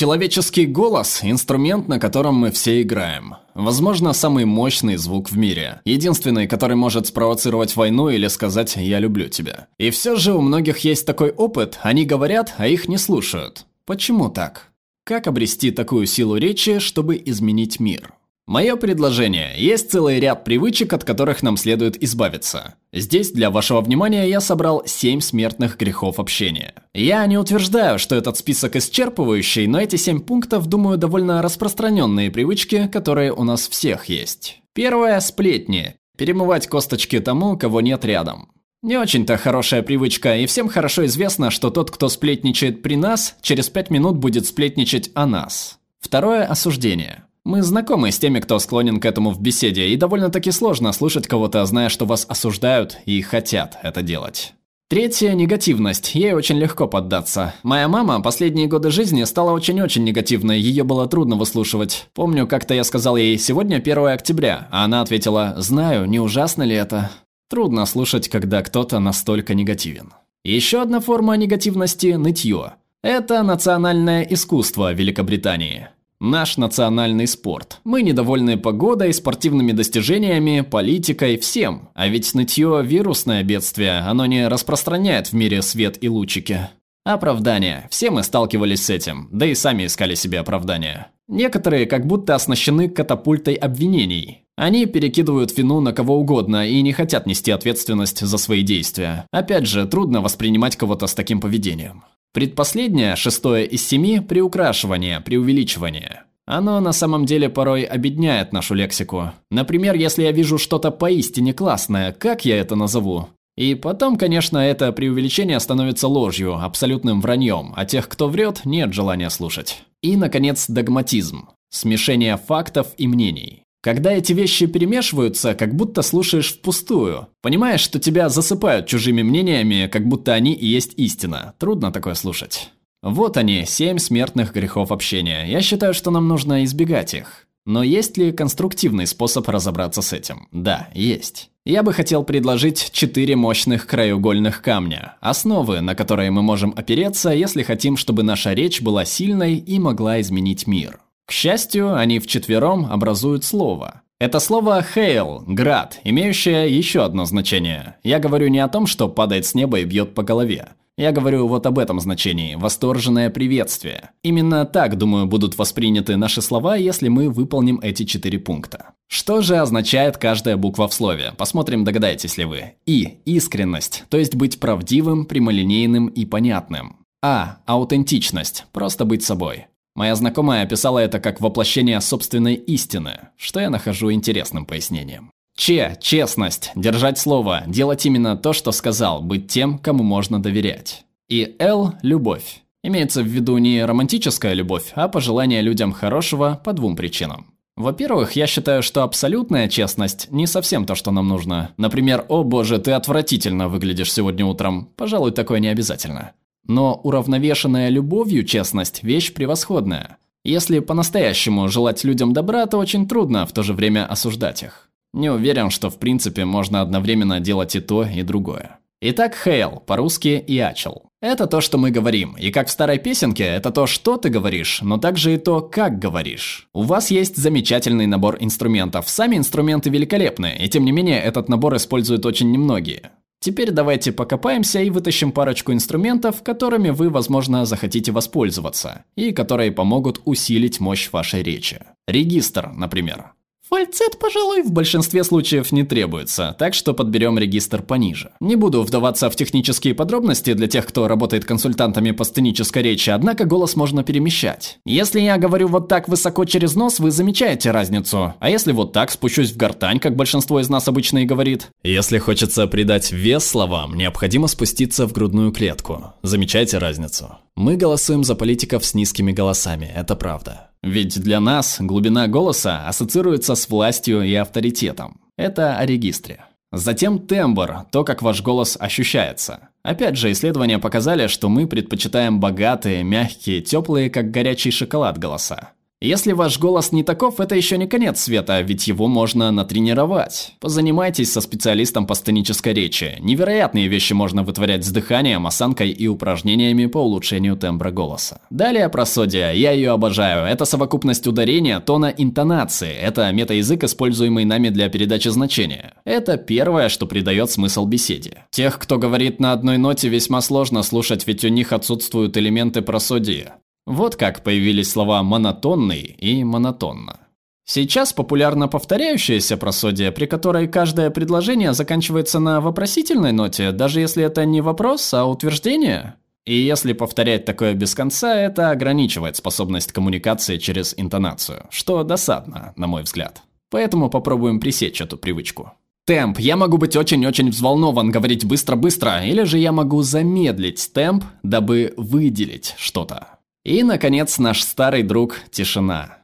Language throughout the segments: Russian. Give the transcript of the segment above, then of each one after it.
Человеческий голос – инструмент, на котором мы все играем. Возможно, самый мощный звук в мире. Единственный, который может спровоцировать войну или сказать «я люблю тебя». И все же у многих есть такой опыт, они говорят, а их не слушают. Почему так? Как обрести такую силу речи, чтобы изменить мир? Мое предложение. Есть целый ряд привычек, от которых нам следует избавиться. Здесь для вашего внимания я собрал 7 смертных грехов общения. Я не утверждаю, что этот список исчерпывающий, но эти 7 пунктов, думаю, довольно распространенные привычки, которые у нас всех есть. Первое – сплетни. Перемывать косточки тому, кого нет рядом. Не очень-то хорошая привычка, и всем хорошо известно, что тот, кто сплетничает при нас, через 5 минут будет сплетничать о нас. Второе – осуждение. Мы знакомы с теми, кто склонен к этому в беседе, и довольно-таки сложно слушать кого-то, зная, что вас осуждают и хотят это делать. Третья – негативность. Ей очень легко поддаться. Моя мама последние годы жизни стала очень-очень негативной, ее было трудно выслушивать. Помню, как-то я сказал ей «сегодня 1 октября», а она ответила «знаю, не ужасно ли это?» Трудно слушать, когда кто-то настолько негативен. Еще одна форма негативности – нытье. Это национальное искусство Великобритании. Наш национальный спорт. Мы недовольны погодой, спортивными достижениями, политикой, всем. А ведь нытье – вирусное бедствие, оно не распространяет в мире свет и лучики. Оправдания. Все мы сталкивались с этим, да и сами искали себе оправдания. Некоторые как будто оснащены катапультой обвинений. Они перекидывают вину на кого угодно и не хотят нести ответственность за свои действия. Опять же, трудно воспринимать кого-то с таким поведением. Предпоследнее, шестое из семи – приукрашивание, преувеличивание. Оно на самом деле порой обедняет нашу лексику. Например, если я вижу что-то поистине классное, как я это назову? И потом, конечно, это преувеличение становится ложью, абсолютным враньем, а тех, кто врет, нет желания слушать. И, наконец, догматизм. Смешение фактов и мнений. Когда эти вещи перемешиваются, как будто слушаешь впустую. Понимаешь, что тебя засыпают чужими мнениями, как будто они и есть истина. Трудно такое слушать. Вот они, семь смертных грехов общения. Я считаю, что нам нужно избегать их. Но есть ли конструктивный способ разобраться с этим? Да, есть. Я бы хотел предложить четыре мощных краеугольных камня, основы, на которые мы можем опереться, если хотим, чтобы наша речь была сильной и могла изменить мир. К счастью, они вчетвером образуют слово. Это слово «hail» – «град», имеющее еще одно значение. Я говорю не о том, что падает с неба и бьет по голове. Я говорю вот об этом значении – восторженное приветствие. Именно так, думаю, будут восприняты наши слова, если мы выполним эти четыре пункта. Что же означает каждая буква в слове? Посмотрим, догадаетесь ли вы. И – искренность, то есть быть правдивым, прямолинейным и понятным. А – аутентичность, просто быть собой. Моя знакомая описала это как воплощение собственной истины, что я нахожу интересным пояснением. Че – честность, держать слово, делать именно то, что сказал, быть тем, кому можно доверять. И Л – любовь. Имеется в виду не романтическая любовь, а пожелание людям хорошего по двум причинам. Во-первых, я считаю, что абсолютная честность не совсем то, что нам нужно. Например, «О боже, ты отвратительно выглядишь сегодня утром». Пожалуй, такое не обязательно. Но уравновешенная любовью честность – вещь превосходная. Если по-настоящему желать людям добра, то очень трудно в то же время осуждать их. Не уверен, что в принципе можно одновременно делать и то, и другое. Итак, хейл, по-русски ячел. Это то, что мы говорим, и как в старой песенке, это то, что ты говоришь, но также и то, как говоришь. У вас есть замечательный набор инструментов, сами инструменты великолепны, и тем не менее этот набор используют очень немногие. Теперь давайте покопаемся и вытащим парочку инструментов, которыми вы, возможно, захотите воспользоваться, и которые помогут усилить мощь вашей речи. Регистр, например. Фальцет, пожалуй, в большинстве случаев не требуется, так что подберем регистр пониже. Не буду вдаваться в технические подробности для тех, кто работает консультантами по сценической речи, однако голос можно перемещать. Если я говорю вот так высоко через нос, вы замечаете разницу. А если вот так спущусь в гортань, как большинство из нас обычно и говорит? Если хочется придать вес словам, необходимо спуститься в грудную клетку. Замечаете разницу? Мы голосуем за политиков с низкими голосами, это правда. Ведь для нас глубина голоса ассоциируется с властью и авторитетом. Это о регистре. Затем тембр, то, как ваш голос ощущается. Опять же, исследования показали, что мы предпочитаем богатые, мягкие, теплые, как горячий шоколад голоса. Если ваш голос не таков, это еще не конец света, ведь его можно натренировать. Позанимайтесь со специалистом по сценической речи. Невероятные вещи можно вытворять с дыханием, осанкой и упражнениями по улучшению тембра голоса. Далее просодия. Я ее обожаю. Это совокупность ударения, тона, интонации. Это метаязык, используемый нами для передачи значения. Это первое, что придает смысл беседе. Тех, кто говорит на одной ноте, весьма сложно слушать, ведь у них отсутствуют элементы просодии. Вот как появились слова «монотонный» и «монотонно». Сейчас популярна повторяющаяся просодия, при которой каждое предложение заканчивается на вопросительной ноте, даже если это не вопрос, а утверждение. И если повторять такое без конца, это ограничивает способность коммуникации через интонацию, что досадно, на мой взгляд. Поэтому попробуем пресечь эту привычку. Темп. Я могу быть очень-очень взволнован, говорить быстро-быстро, или же я могу замедлить темп, дабы выделить что-то. И, наконец, наш старый друг – тишина.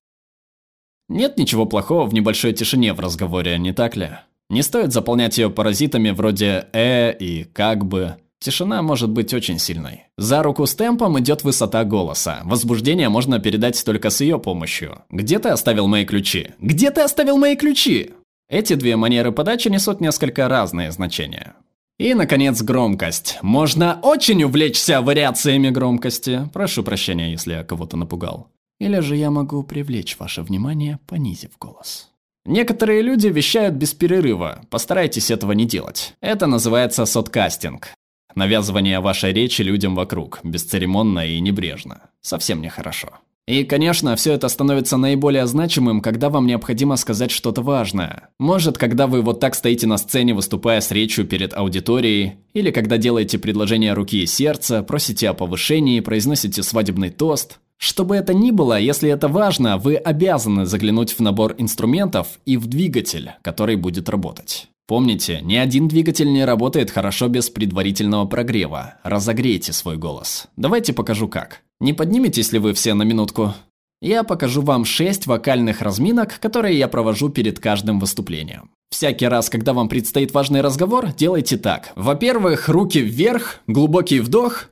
Нет ничего плохого в небольшой тишине в разговоре, не так ли? Не стоит заполнять ее паразитами вроде «э» и «как бы». Тишина может быть очень сильной. За руку с темпом идет высота голоса. Возбуждение можно передать только с ее помощью. «Где ты оставил мои ключи? Где ты оставил мои ключи?» Эти две манеры подачи несут несколько разные значения. И, наконец, громкость. Можно очень увлечься вариациями громкости. Прошу прощения, если я кого-то напугал. Или же я могу привлечь ваше внимание, понизив голос. Некоторые люди вещают без перерыва. Постарайтесь этого не делать. Это называется соткастинг. Навязывание вашей речи людям вокруг, бесцеремонно и небрежно. Совсем нехорошо. И, конечно, все это становится наиболее значимым, когда вам необходимо сказать что-то важное. Может, когда вы вот так стоите на сцене, выступая с речью перед аудиторией, или когда делаете предложение руки и сердца, просите о повышении, произносите свадебный тост. Что бы это ни было, если это важно, вы обязаны заглянуть в набор инструментов и в двигатель, который будет работать. Помните, ни один двигатель не работает хорошо без предварительного прогрева. Разогрейте свой голос. Давайте покажу как. Не подниметесь ли вы все на минутку? Я покажу вам 6 вокальных разминок, которые я провожу перед каждым выступлением. Всякий раз, когда вам предстоит важный разговор, делайте так. Во-первых, руки вверх, глубокий вдох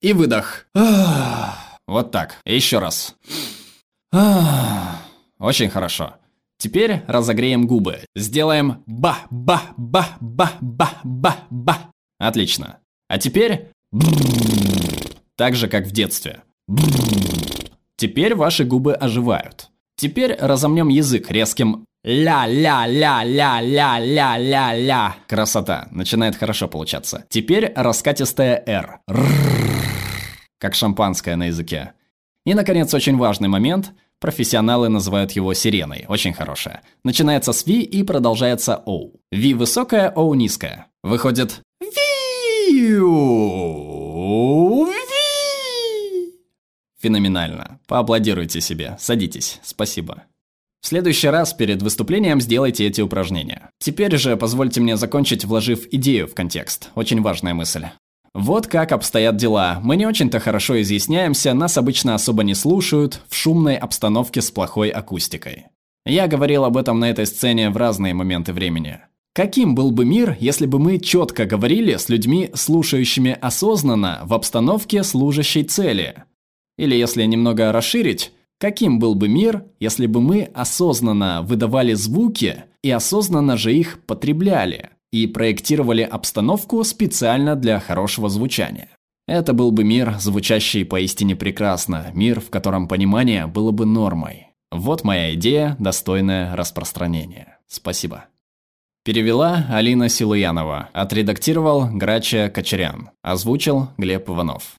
и выдох. Вот так. Еще раз. Очень хорошо. Теперь разогреем губы. Сделаем ба-ба-ба-ба-ба-ба-ба. Отлично. А теперь так же, как в детстве. Теперь ваши губы оживают. Теперь разомнем язык резким ля-ля-ля-ля-ля-ля-ля-ля. Красота. Начинает хорошо получаться. Теперь раскатистая «р». Как шампанское на языке. И, наконец, очень важный момент – Профессионалы называют его сиреной, очень хорошая. Начинается с V и продолжается O. V высокая, O низкая. Выходит Виу. Феноменально. Поаплодируйте себе. Садитесь. Спасибо. В следующий раз перед выступлением сделайте эти упражнения. Теперь же позвольте мне закончить, вложив идею в контекст. Очень важная мысль. Вот как обстоят дела. Мы не очень-то хорошо изъясняемся, нас обычно особо не слушают, в шумной обстановке с плохой акустикой. Я говорил об этом на этой сцене в разные моменты времени. Каким был бы мир, если бы мы четко говорили с людьми, слушающими осознанно в обстановке служащей цели? Или если немного расширить, каким был бы мир, если бы мы осознанно выдавали звуки и осознанно же их потребляли? И проектировали обстановку специально для хорошего звучания. Это был бы мир, звучащий поистине прекрасно, мир, в котором понимание было бы нормой. Вот моя идея, достойная распространения. Спасибо. Перевела Алина Силуянова, отредактировал Грача Кочерян, озвучил Глеб Иванов.